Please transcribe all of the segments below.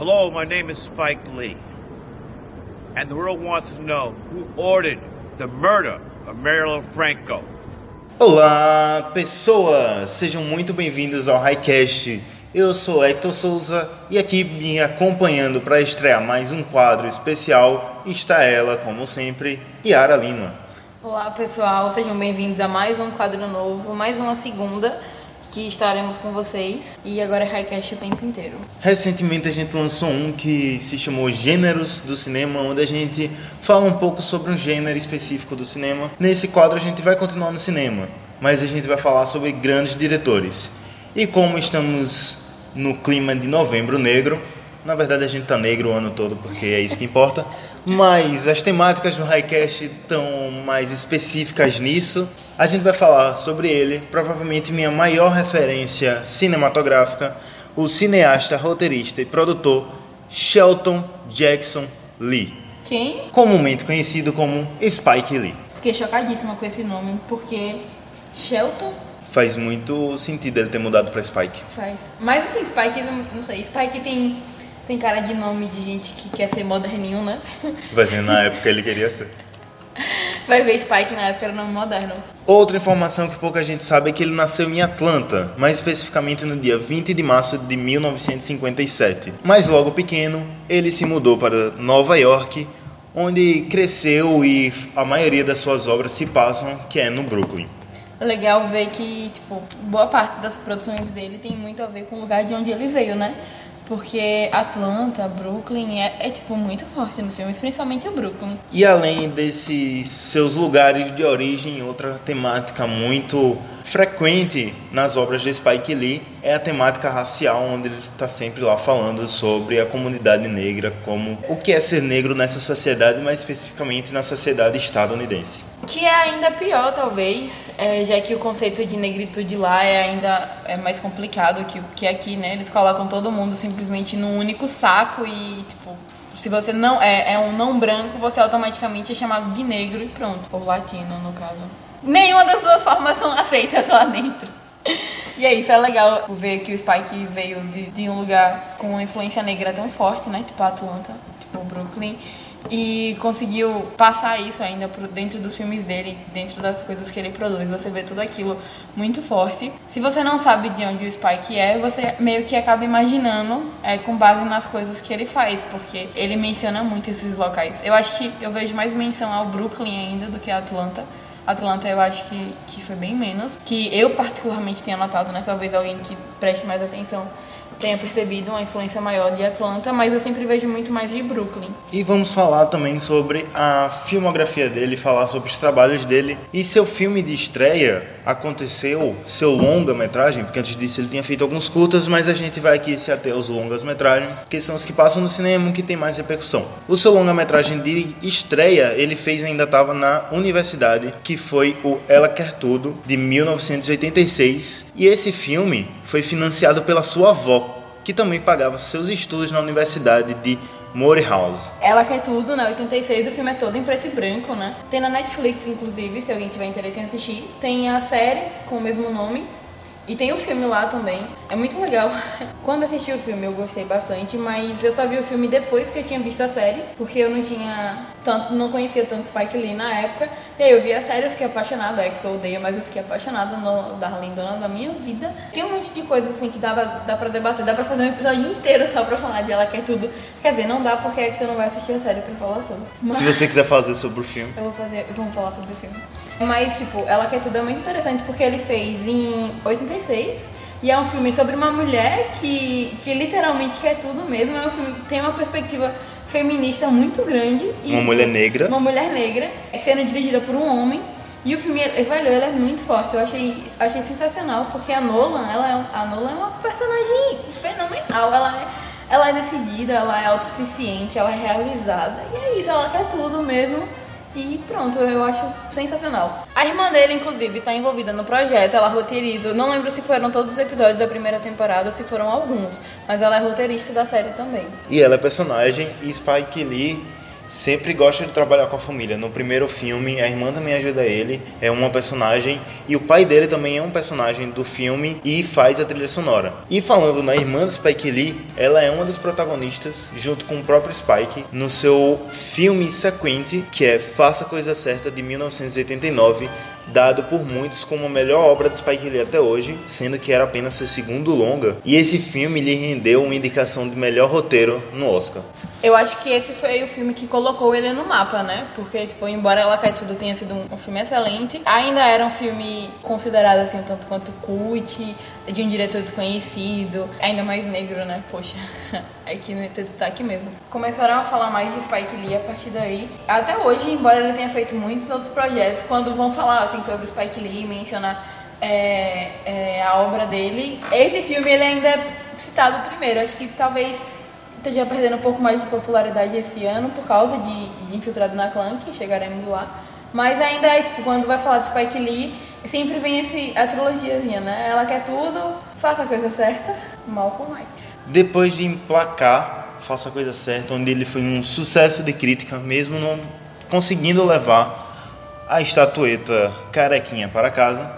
Hello, my name is Spike Lee. And the world wants to know who ordered the murder of Marilyn Franco. Olá, pessoas! Sejam muito bem-vindos ao Highcast. Eu sou Hector Souza e aqui me acompanhando para estrear mais um quadro especial está ela, como sempre, Yara Lima. Olá pessoal, sejam bem-vindos a mais um quadro novo, mais uma segunda que estaremos com vocês e agora é Highcast o tempo inteiro. Recentemente a gente lançou um que se chamou Gêneros do Cinema, onde a gente fala um pouco sobre um gênero específico do cinema. Nesse quadro a gente vai continuar no cinema, mas a gente vai falar sobre grandes diretores. E como estamos no clima de Novembro Negro, na verdade a gente tá negro o ano todo porque é isso que importa, mas as temáticas do Highcast estão mais específicas nisso. A gente vai falar sobre ele, provavelmente minha maior referência cinematográfica, o cineasta, roteirista e produtor Shelton Jackson Lee, Quem? comumente conhecido como Spike Lee. Fiquei chocadíssima com esse nome, porque Shelton Faz muito sentido ele ter mudado para Spike. faz. Mas assim, Spike, não, não sei, Spike tem, tem cara de nome de gente que quer ser moderninho, né? Vai ver na época ele queria ser. Vai ver Spike na época era nome moderno. Outra informação que pouca gente sabe é que ele nasceu em Atlanta, mais especificamente no dia 20 de março de 1957. Mas logo pequeno, ele se mudou para Nova York, onde cresceu e a maioria das suas obras se passam, que é no Brooklyn. Legal ver que, tipo, boa parte das produções dele tem muito a ver com o lugar de onde ele veio, né? Porque Atlanta, Brooklyn é, é tipo, muito forte nos filmes, principalmente o Brooklyn. E além desses seus lugares de origem, outra temática muito frequente nas obras de Spike Lee é a temática racial, onde ele está sempre lá falando sobre a comunidade negra, como o que é ser negro nessa sociedade, mais especificamente na sociedade estadunidense. Que é ainda pior, talvez, é, já que o conceito de negritude lá é ainda é mais complicado que o que aqui, né? Eles colocam todo mundo simplesmente num único saco e, tipo, se você não é, é um não branco, você automaticamente é chamado de negro e pronto. Ou latino, no caso. Nenhuma das duas formas são aceitas lá dentro. E é isso, é legal ver que o Spike veio de, de um lugar com uma influência negra tão forte, né? Tipo Atlanta, tipo Brooklyn. E conseguiu passar isso ainda pro dentro dos filmes dele, dentro das coisas que ele produz. Você vê tudo aquilo muito forte. Se você não sabe de onde o Spike é, você meio que acaba imaginando é, com base nas coisas que ele faz, porque ele menciona muito esses locais. Eu acho que eu vejo mais menção ao Brooklyn ainda do que a Atlanta. Atlanta eu acho que, que foi bem menos. Que eu particularmente tenha notado, né? Talvez alguém que preste mais atenção tenha percebido uma influência maior de Atlanta, mas eu sempre vejo muito mais de Brooklyn. E vamos falar também sobre a filmografia dele, falar sobre os trabalhos dele. E seu filme de estreia aconteceu, seu longa-metragem, porque antes disso ele tinha feito alguns curtas, mas a gente vai aqui se ater aos longas-metragens, que são os que passam no cinema que tem mais repercussão. O seu longa-metragem de estreia, ele fez ainda estava na universidade, que foi o Ela Quer Tudo, de 1986. E esse filme foi financiado pela sua avó, que também pagava seus estudos na Universidade de Morehouse. Ela quer tudo, né? 86, o filme é todo em preto e branco, né? Tem na Netflix, inclusive, se alguém tiver interesse em assistir. Tem a série com o mesmo nome. E tem o filme lá também. É muito legal. Quando assisti o filme eu gostei bastante, mas eu só vi o filme depois que eu tinha visto a série, porque eu não tinha tanto, não conhecia tanto Spike Lee na época. E aí eu vi a série, eu fiquei apaixonada. É que eu odeio, mas eu fiquei apaixonada no Darlene Dona da minha vida. Tem um monte de coisa assim que dá pra, dá pra debater, dá pra fazer um episódio inteiro só pra falar de ela quer tudo. Quer dizer, não dá porque é que tu não vai assistir a série pra falar sobre. Mas- Se você quiser fazer sobre o filme. eu vou fazer, vamos falar sobre o filme. Mas, tipo, Ela Quer Tudo é muito interessante porque ele fez em 86 e é um filme sobre uma mulher que, que literalmente quer tudo mesmo. É um filme que tem uma perspectiva feminista muito grande. E, Uma mulher negra. Uma mulher negra, sendo dirigida por um homem. E o filme, ele- velho, ele é muito forte. Eu achei, achei sensacional porque a Nolan, ela é, a Nolan é uma personagem fenomenal. Ela é, ela é decidida, ela é autossuficiente, ela é realizada. E é isso, ela quer tudo mesmo. E pronto, eu acho sensacional. A irmã dele, inclusive, está envolvida no projeto, ela roteiriza. Eu não lembro se foram todos os episódios da primeira temporada se foram alguns, mas ela é roteirista da série também. E ela é personagem e Spike Lee sempre gosta de trabalhar com a família. No primeiro filme, a irmã também ajuda ele, é uma personagem, e o pai dele também é um personagem do filme e faz a trilha sonora. E falando na irmã do Spike Lee, ela é uma das protagonistas, junto com o próprio Spike, no seu filme sequente, que é Faça a Coisa Certa, de 1989, dado por muitos como a melhor obra de Spike Lee até hoje, sendo que era apenas seu segundo longa, e esse filme lhe rendeu uma indicação de melhor roteiro no Oscar. Eu acho que esse foi o filme que colocou ele no mapa, né? Porque, tipo, embora Ela Cai Tudo tenha sido um, filme excelente, ainda era um filme considerado, assim, um tanto quanto cult, de um diretor desconhecido, ainda mais negro, né? Poxa, é que no entanto tá aqui mesmo. Começaram a falar mais de Spike Lee a partir daí. Até hoje, embora ele tenha feito muitos outros projetos, quando vão falar, assim, sobre Spike Lee, mencionar é, é, a obra dele, esse filme ele ainda é citado primeiro. Acho que talvez esteja perdendo um pouco mais de popularidade esse ano por causa de, de Infiltrado na Clã, que chegaremos lá. Mas ainda é, tipo, quando vai falar de Spike Lee, sempre vem esse, a trilogiazinha, né? Ela quer tudo, faça a coisa certa, Malcolm X. Depois de emplacar Faça a Coisa Certa, onde ele foi um sucesso de crítica, mesmo não conseguindo levar a estatueta carequinha para casa,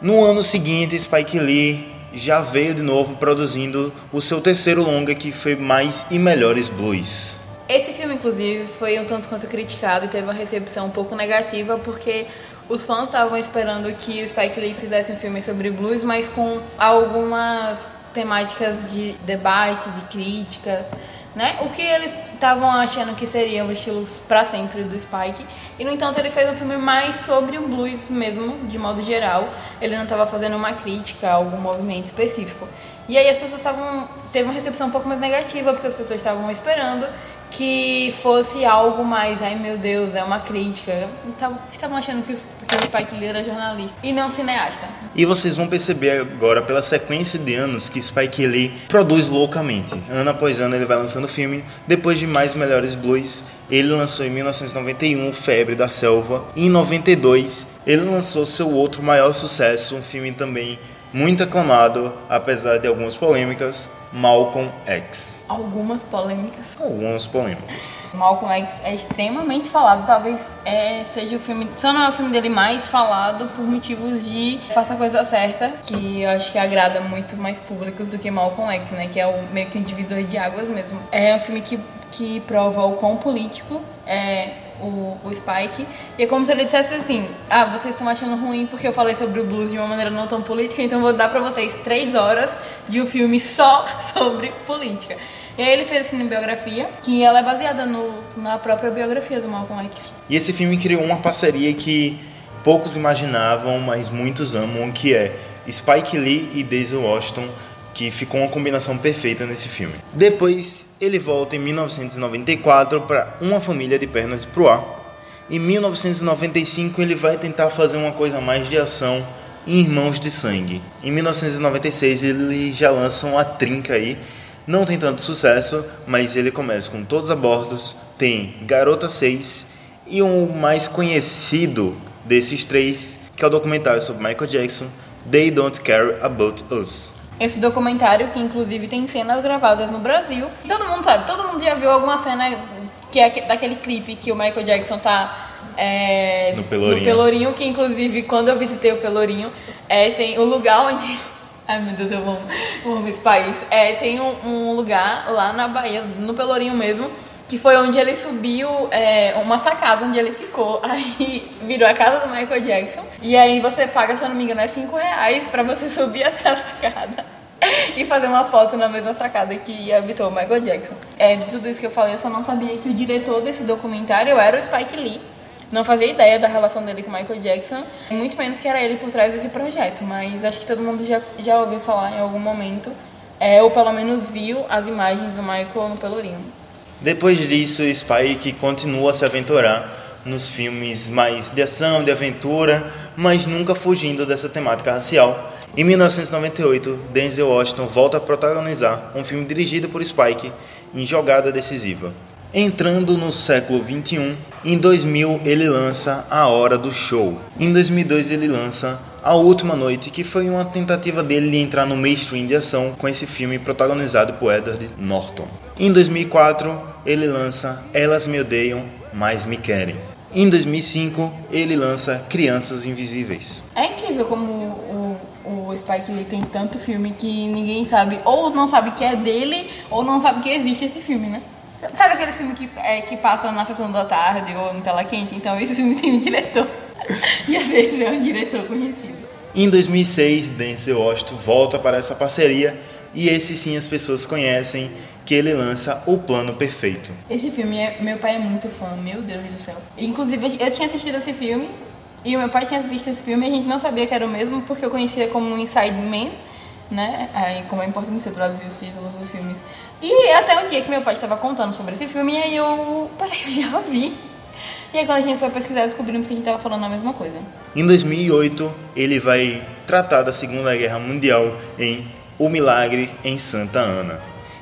no ano seguinte Spike Lee já veio de novo produzindo o seu terceiro longa que foi Mais e Melhores Blues. Esse filme, inclusive, foi um tanto quanto criticado e teve uma recepção um pouco negativa porque os fãs estavam esperando que o Spike Lee fizesse um filme sobre blues, mas com algumas temáticas de debate, de críticas né? O que eles estavam achando que seria o estilo para sempre do Spike. E no entanto ele fez um filme mais sobre o blues mesmo, de modo geral. Ele não estava fazendo uma crítica a algum movimento específico. E aí as pessoas estavam teve uma recepção um pouco mais negativa porque as pessoas estavam esperando que fosse algo mais, ai meu Deus, é uma crítica. Estavam achando que, Spike Lee era jornalista e não cineasta. E vocês vão perceber agora, pela sequência de anos que Spike Lee produz loucamente. Ano após ano ele vai lançando filme. Depois de Mais Melhores Blues, ele lançou em 1991 Febre da Selva. Em 92 ele lançou seu outro maior sucesso, um filme também muito aclamado, apesar de algumas polêmicas, Malcolm X. Algumas polêmicas. Algumas polêmicas. Malcolm X é extremamente falado, talvez é, seja o filme, só não é o filme dele mais falado por motivos de Faça a Coisa Certa, que eu acho que agrada muito mais públicos do que Malcolm X, né, que é o, meio que um divisor de águas mesmo. É um filme que, que prova o quão político é o, o Spike. E é como se ele dissesse assim: Ah, vocês estão achando ruim porque eu falei sobre o blues de uma maneira não tão política, então vou dar pra vocês três horas de um filme só sobre política. E aí ele fez a cinebiografia, que ela é baseada no, na própria biografia do Malcolm X. E esse filme criou uma parceria que poucos imaginavam, mas muitos amam, que é Spike Lee e Daisy Washington que ficou uma combinação perfeita nesse filme. Depois ele volta em 1994 para Uma Família de Pernas pro Ar. Em 1995 ele vai tentar fazer uma coisa mais de ação em Irmãos de Sangue. Em 1996 ele já lança uma trinca aí, não tem tanto sucesso, mas ele começa com Todos a Bordos, tem Garota 6 e o mais conhecido desses três, que é o documentário sobre Michael Jackson, They Don't Care About Us. Esse documentário, que inclusive tem cenas gravadas no Brasil. Todo mundo sabe, todo mundo já viu alguma cena que é daquele clipe que o Michael Jackson tá é, no, Pelourinho. no Pelourinho, que inclusive quando eu visitei o Pelourinho, é, tem o lugar onde. Ai meu Deus, eu amo, eu amo esse país. É, tem um, um, lugar lá na Bahia, no Pelourinho mesmo, que foi onde ele subiu é, uma sacada onde ele ficou. Aí virou a casa do Michael Jackson. E aí você paga, se eu não me engano, é 5 reais pra você subir até a sacada. e fazer uma foto na mesma sacada que habitou o Michael Jackson. É, de tudo isso que eu falei, eu só não sabia que o diretor desse documentário era o Spike Lee. Não fazia ideia da relação dele com o Michael Jackson, muito menos que era ele por trás desse projeto, mas acho que todo mundo já, já ouviu falar em algum momento, é, ou pelo menos viu as imagens do Michael no Pelourinho. Depois disso, Spike continua a se aventurar nos filmes mais de ação, de aventura, mas nunca fugindo dessa temática racial. Em 1998, Denzel Washington volta a protagonizar um filme dirigido por Spike em Jogada Decisiva. Entrando no século 21, em 2000 ele lança A Hora do Show. Em 2002 ele lança A Última Noite, que foi uma tentativa dele de entrar no mainstream de ação com esse filme protagonizado por Edward Norton. Em 2004, ele lança Elas Me Odeiam, Mas Me Querem. Em 2005, ele lança Crianças Invisíveis. É incrível como o, o Spike Lee tem tanto filme que ninguém sabe, ou não sabe que é dele, ou não sabe que existe esse filme, né? Sabe aquele filme que, é, que passa na sessão da tarde ou no tela quente? Então esse filme tem um diretor. E às vezes é um diretor conhecido. Em 2006, Denzel Washington volta para essa parceria e esse sim as pessoas conhecem que ele lança O Plano Perfeito. Esse filme, é, meu pai é muito fã, meu Deus do céu. Inclusive, eu tinha assistido esse filme e o meu pai tinha visto esse filme e a gente não sabia que era o mesmo porque eu conhecia como Inside Man, né? Aí, como é importante você traduzir os títulos dos filmes. E até um dia que meu pai estava contando sobre esse filme e aí eu, peraí, eu já vi. E aí quando a gente foi pesquisar, descobrimos que a gente estava falando a mesma coisa. Em 2008, ele vai tratar da Segunda Guerra Mundial em O Milagre em Santa Ana.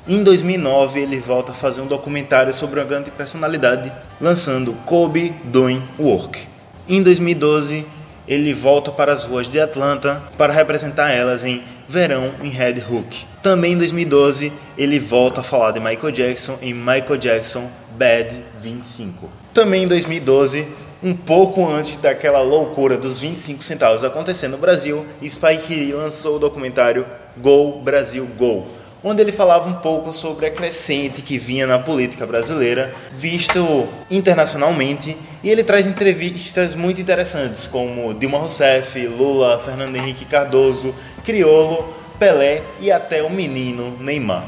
Em 2009, ele volta a fazer um documentário sobre uma grande personalidade, lançando Kobe Doing Work. Em 2012, ele volta para as ruas de Atlanta para representar elas em Verão em Red Hook. Também em 2012, ele volta a falar de Michael Jackson em Michael Jackson Bad 25. Também em 2012, um pouco antes daquela loucura dos 25 centavos acontecer no Brasil, Spike Lee lançou o documentário Go Brasil Go, onde ele falava um pouco sobre a crescente que vinha na política brasileira, visto internacionalmente, e ele traz entrevistas muito interessantes, como Dilma Rousseff, Lula, Fernando Henrique Cardoso, Criolo, Pelé e até o menino Neymar.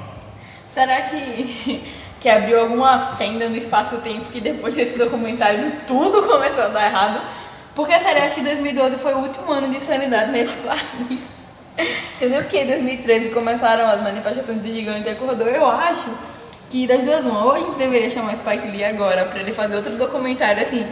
Será que, que abriu alguma fenda no espaço-tempo que depois desse documentário tudo começou a dar errado? Porque, sério, acho que 2012 foi o último ano de sanidade nesse país. Entendeu? Porque em 2013 começaram as manifestações do gigante acordou. Eu acho que das duas uma, ou a gente deveria chamar Spike Lee agora para ele fazer outro documentário assim,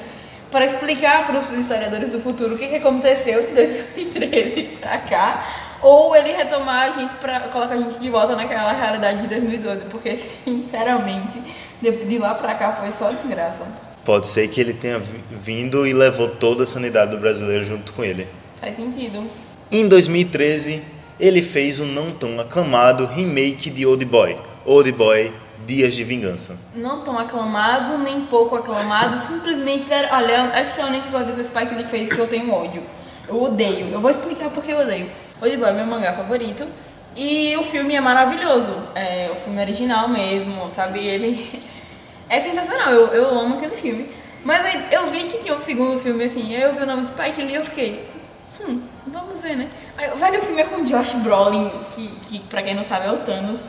para explicar para os historiadores do futuro o que, que aconteceu de 2013 para cá, ou ele retomar a gente para colocar a gente de volta naquela realidade de 2012, porque sinceramente, de, de lá para cá foi só desgraça. Pode ser que ele tenha vindo e levou toda a sanidade do brasileiro junto com ele. Faz sentido. Em 2013, ele fez o não tão aclamado remake de Old Boy, Old Boy Dias de Vingança. Não tão aclamado, nem pouco aclamado, simplesmente zero. Olha, acho que é a única coisa que o Spike ele fez que eu tenho ódio. Eu odeio. Eu vou explicar porque eu odeio. Old Boy é meu mangá favorito. E o filme é maravilhoso. É o filme original mesmo, sabe? Ele é sensacional. Eu, eu amo aquele filme. Mas eu vi que tinha um segundo filme assim. Aí eu vi o nome Spike Lee e eu fiquei. Hum, vamos ver, né? Aí, vai o filme é com Josh Brolin, que, que pra quem não sabe é o Thanos.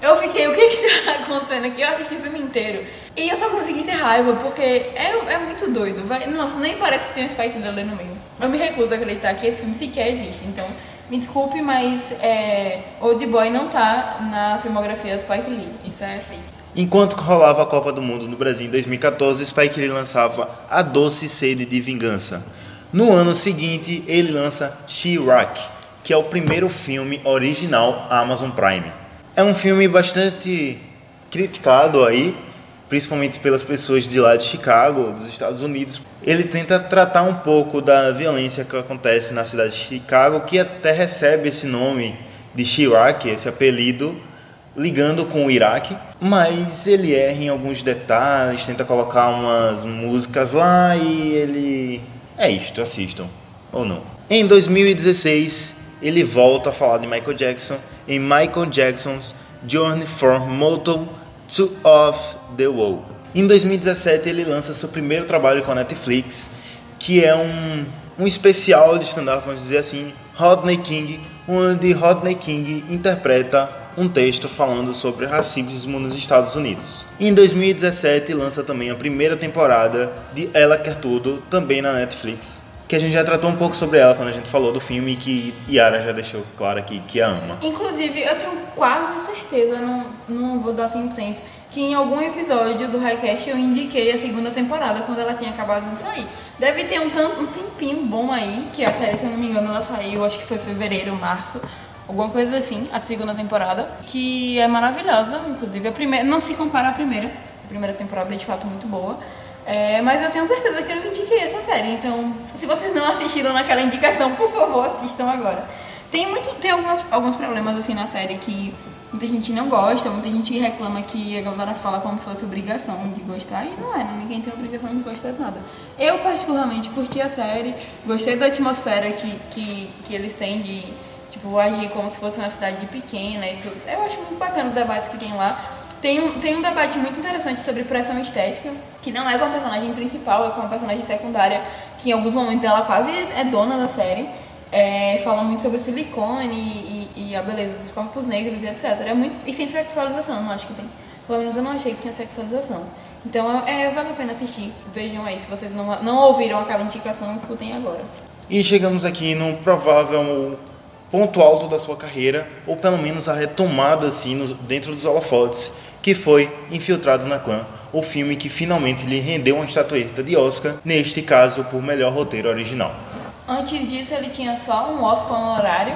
Eu fiquei, o que que tá acontecendo aqui? Eu assisti o filme inteiro. E eu só consegui ter raiva, porque é, é muito doido. Vai, nossa, nem parece que tem um Spike Lee no meio. Eu me recuso a acreditar que esse filme sequer existe. Então, me desculpe, mas é, Old Boy não tá na filmografia do Spike Lee. Isso é fake. Enquanto rolava a Copa do Mundo no Brasil em 2014, Spike Lee lançava A Doce Sede de Vingança. No ano seguinte, ele lança She-Rock, que é o primeiro filme original Amazon Prime. É um filme bastante criticado aí, principalmente pelas pessoas de lá de Chicago, dos Estados Unidos. Ele tenta tratar um pouco da violência que acontece na cidade de Chicago, que até recebe esse nome de Chirac, esse apelido, ligando com o Iraque, mas ele erra em alguns detalhes, tenta colocar umas músicas lá e ele é isto, assistam ou não. Em 2016, ele volta a falar de Michael Jackson em Michael Jackson's Journey from Moto to Off the Wall. Em 2017 ele lança seu primeiro trabalho com a Netflix, que é um, um especial de stand-up, vamos dizer assim, Rodney King, onde Rodney King interpreta um texto falando sobre racismo nos Estados Unidos. Em 2017 lança também a primeira temporada de Ela Quer Tudo, também na Netflix, que a gente já tratou um pouco sobre ela quando a gente falou do filme e que Yara já deixou claro aqui que a ama. Inclusive, eu tenho quase certeza, não, não vou dar 100%, que em algum episódio do Highcast eu indiquei a segunda temporada quando ela tinha acabado de sair. Deve ter um, um tempinho bom aí, que a série, se eu não me engano, ela saiu, acho que foi fevereiro, março, alguma coisa assim, a segunda temporada, que é maravilhosa, inclusive a primeira, não se compara à primeira, a primeira temporada é de fato muito boa. É, mas eu tenho certeza que eu indiquei essa série. Então, se vocês não assistiram naquela indicação, por favor, assistam agora. Tem, muito, tem algumas, alguns problemas assim na série que muita gente não gosta, muita gente reclama que a galera fala como se fosse obrigação de gostar, e não é, ninguém tem obrigação de gostar de nada. Eu, particularmente, curti a série, gostei da atmosfera que, que, que eles têm de tipo, agir como se fosse uma cidade pequena e tudo. Eu acho muito bacana os debates que tem lá. Tem tem um debate muito interessante sobre pressão estética, que não é com a personagem principal, é com a personagem secundária, que em alguns momentos ela quase é dona da série. É, fala muito sobre silicone e, e, e, a beleza dos corpos negros e etc. É muito, e sem sexualização, não acho que tem. Pelo menos eu não achei que tinha sexualização. Então é, vale a pena assistir. Vejam aí, se vocês não, não ouviram aquela indicação, escutem agora. E chegamos aqui num provável ponto alto da sua carreira, ou pelo menos a retomada assim no, dentro dos holofotes, que foi Infiltrado na Clã, o filme que finalmente lhe rendeu uma estatueta de Oscar, neste caso por melhor roteiro original. Antes disso, ele tinha só um Oscar honorário,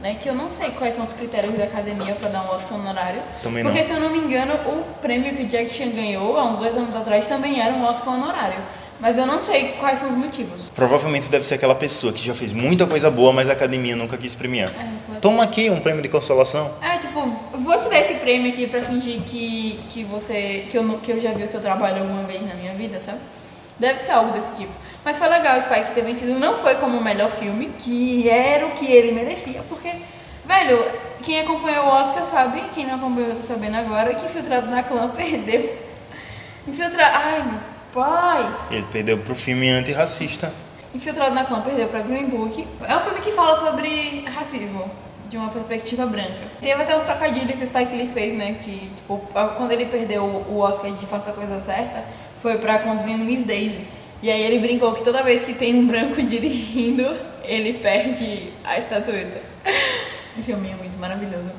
né? Que eu não sei quais são os critérios da academia para dar um Oscar honorário. Também porque, não. se eu não me engano, o prêmio que Jack Chan ganhou há uns dois anos atrás também era um Oscar honorário. Mas eu não sei quais são os motivos. Provavelmente deve ser aquela pessoa que já fez muita coisa boa, mas a academia nunca quis premiar. É, Toma aqui um prêmio de consolação. É, tipo, vou te dar esse prêmio aqui pra fingir que, que você. Que eu, que eu já vi o seu trabalho alguma vez na minha vida, sabe? Deve ser algo desse tipo. Mas foi legal o Spike ter vencido. Não foi como o melhor filme, que era o que ele merecia, porque, velho, quem acompanhou o Oscar sabe, quem não acompanhou tá sabendo agora, que Infiltrado na Clã perdeu. Infiltrado. Ai, meu pai! Ele perdeu pro filme antirracista. Infiltrado na Clã perdeu pra Green Book. É um filme que fala sobre racismo. De uma perspectiva branca. Teve até um trocadilho que o Spike Lee fez, né? Que, tipo, quando ele perdeu o Oscar de Faça a Coisa Certa, foi pra Conduzindo Miss Daisy. E aí ele brincou que toda vez que tem um branco dirigindo, ele perde a estatueta. Esse filme é muito maravilhoso.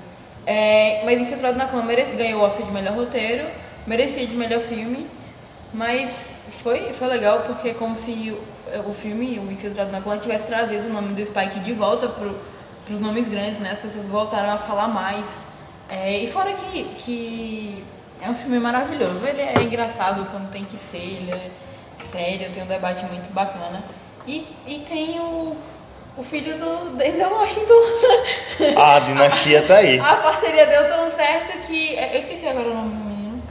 É, mas Infiltrado na Clã ganhou o Oscar de melhor roteiro, merecia de melhor filme, mas foi, foi legal porque é como se o, o filme, o Infiltrado na Clã, tivesse trazido o nome do Spike de volta pro, pros nomes grandes, né? As pessoas voltaram a falar mais. É, e fora que, que é um filme maravilhoso. Ele é engraçado quando tem que ser, ele é sério, tem um debate muito bacana. E, e tem o, o filho do Denzel Washington. A dinastia tá aí. A parceria deu tão certo que. Eu esqueci agora o nome do menino.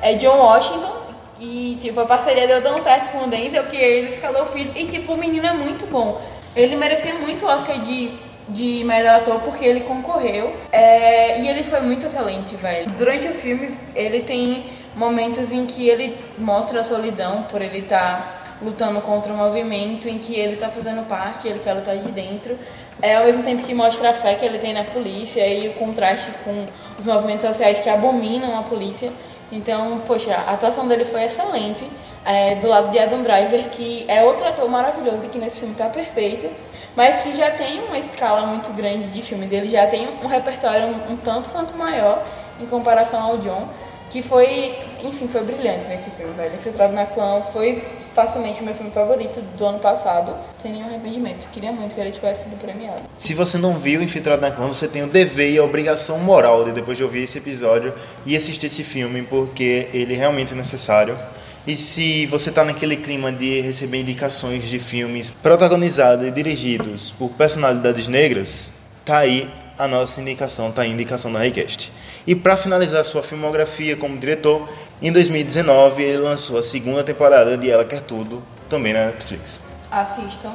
É John Washington. E, tipo, a parceria deu tão certo com o Denzel que ele escalou o filho. E, tipo, o menino é muito bom. Ele merecia muito o Oscar de, de melhor ator porque ele concorreu. É, e ele foi muito excelente, velho. Durante o filme, ele tem momentos em que ele mostra a solidão por ele estar tá lutando contra um movimento em que ele está fazendo parte, ele quer lutar de dentro. É ao mesmo tempo que mostra a fé que ele tem na polícia e o contraste com os movimentos sociais que abominam a polícia. Então, poxa, a atuação dele foi excelente. É, do lado de Adam Driver, que é outro ator maravilhoso e que nesse filme está perfeito, mas que já tem uma escala muito grande de filmes. Ele já tem um repertório um, um tanto quanto maior em comparação ao John que foi, enfim, foi brilhante nesse filme, velho. Infiltrado na Clã foi facilmente o meu filme favorito do ano passado, sem nenhum arrependimento. Queria muito que ele tivesse sido premiado. Se você não viu Infiltrado na Clã, você tem o dever e a obrigação moral de depois de ouvir esse episódio e assistir esse filme, porque ele realmente é necessário. E se você está naquele clima de receber indicações de filmes protagonizados e dirigidos por personalidades negras, tá aí a nossa indicação, tá aí a indicação da Highcast. E para finalizar sua filmografia como diretor, em 2019 ele lançou a segunda temporada de Ela Quer Tudo, também na Netflix. Assistam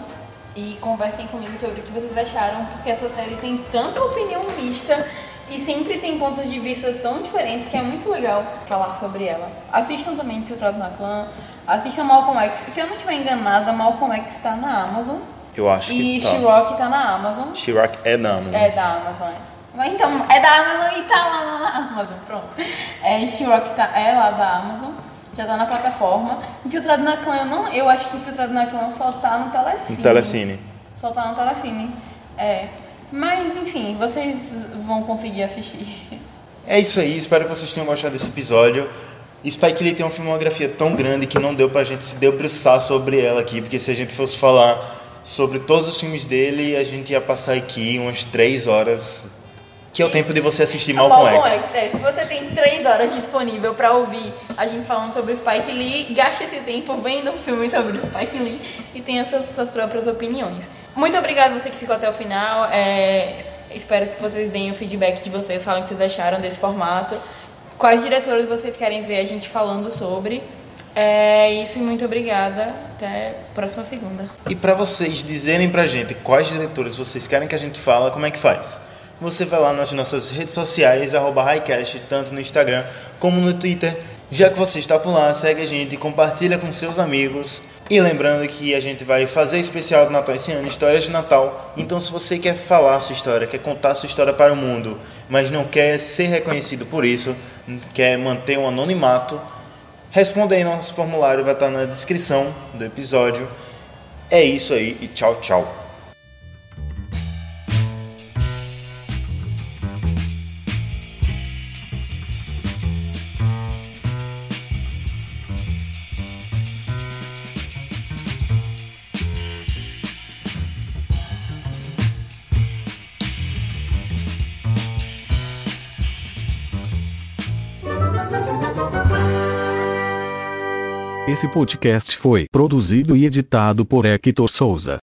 e conversem comigo sobre o que vocês acharam, porque essa série tem tanta opinião mista e sempre tem pontos de vista tão diferentes que é muito legal falar sobre ela. Assistam também Infiltrado na Clã, assistam Malcolm X. Se eu não estiver enganada, Malcolm X está na Amazon. Eu acho e que tá. She-Rock tá na Amazon. She-Rock é da Amazon. É da Amazon. Mas então, é da Amazon e tá lá na Amazon, pronto. É, She-Rock tá, é lá da Amazon, já tá na plataforma. Infiltrado na Clã, eu, não, eu acho que Infiltrado na Clã só tá no Telecine. No Telecine. Só tá no Telecine, é. Mas, enfim, vocês vão conseguir assistir. É isso aí, espero que vocês tenham gostado desse episódio. Spike Lee tem uma filmografia tão grande que não deu pra gente se debruçar sobre ela aqui, porque se a gente fosse falar sobre todos os filmes dele, a gente ia passar aqui umas três horas Que é o tempo de você assistir Malcolm, Malcolm X. X. É, se você tem três horas disponível pra ouvir a gente falando sobre o Spike Lee, gaste esse tempo vendo um filme sobre o Spike Lee e tenha suas, suas próprias opiniões. Muito obrigada você que ficou até o final. É, espero que vocês deem o feedback de vocês, falem o que vocês acharam desse formato. Quais diretores vocês querem ver a gente falando sobre. É isso muito obrigada. Até próxima segunda. E para vocês dizerem pra gente quais diretores vocês querem que a gente fala, como é que faz? Você vai lá nas nossas redes sociais, arroba Highcast, tanto no Instagram como no Twitter. Já que você está por lá, segue a gente, compartilha com seus amigos. E lembrando que a gente vai fazer especial de Natal esse ano, histórias de Natal. Então se você quer falar sua história, quer contar sua história para o mundo, mas não quer ser reconhecido por isso, quer manter um anonimato, responda aí nosso formulário, vai estar na descrição do episódio. É isso aí e tchau, tchau. Esse podcast foi produzido e editado por Hector Souza.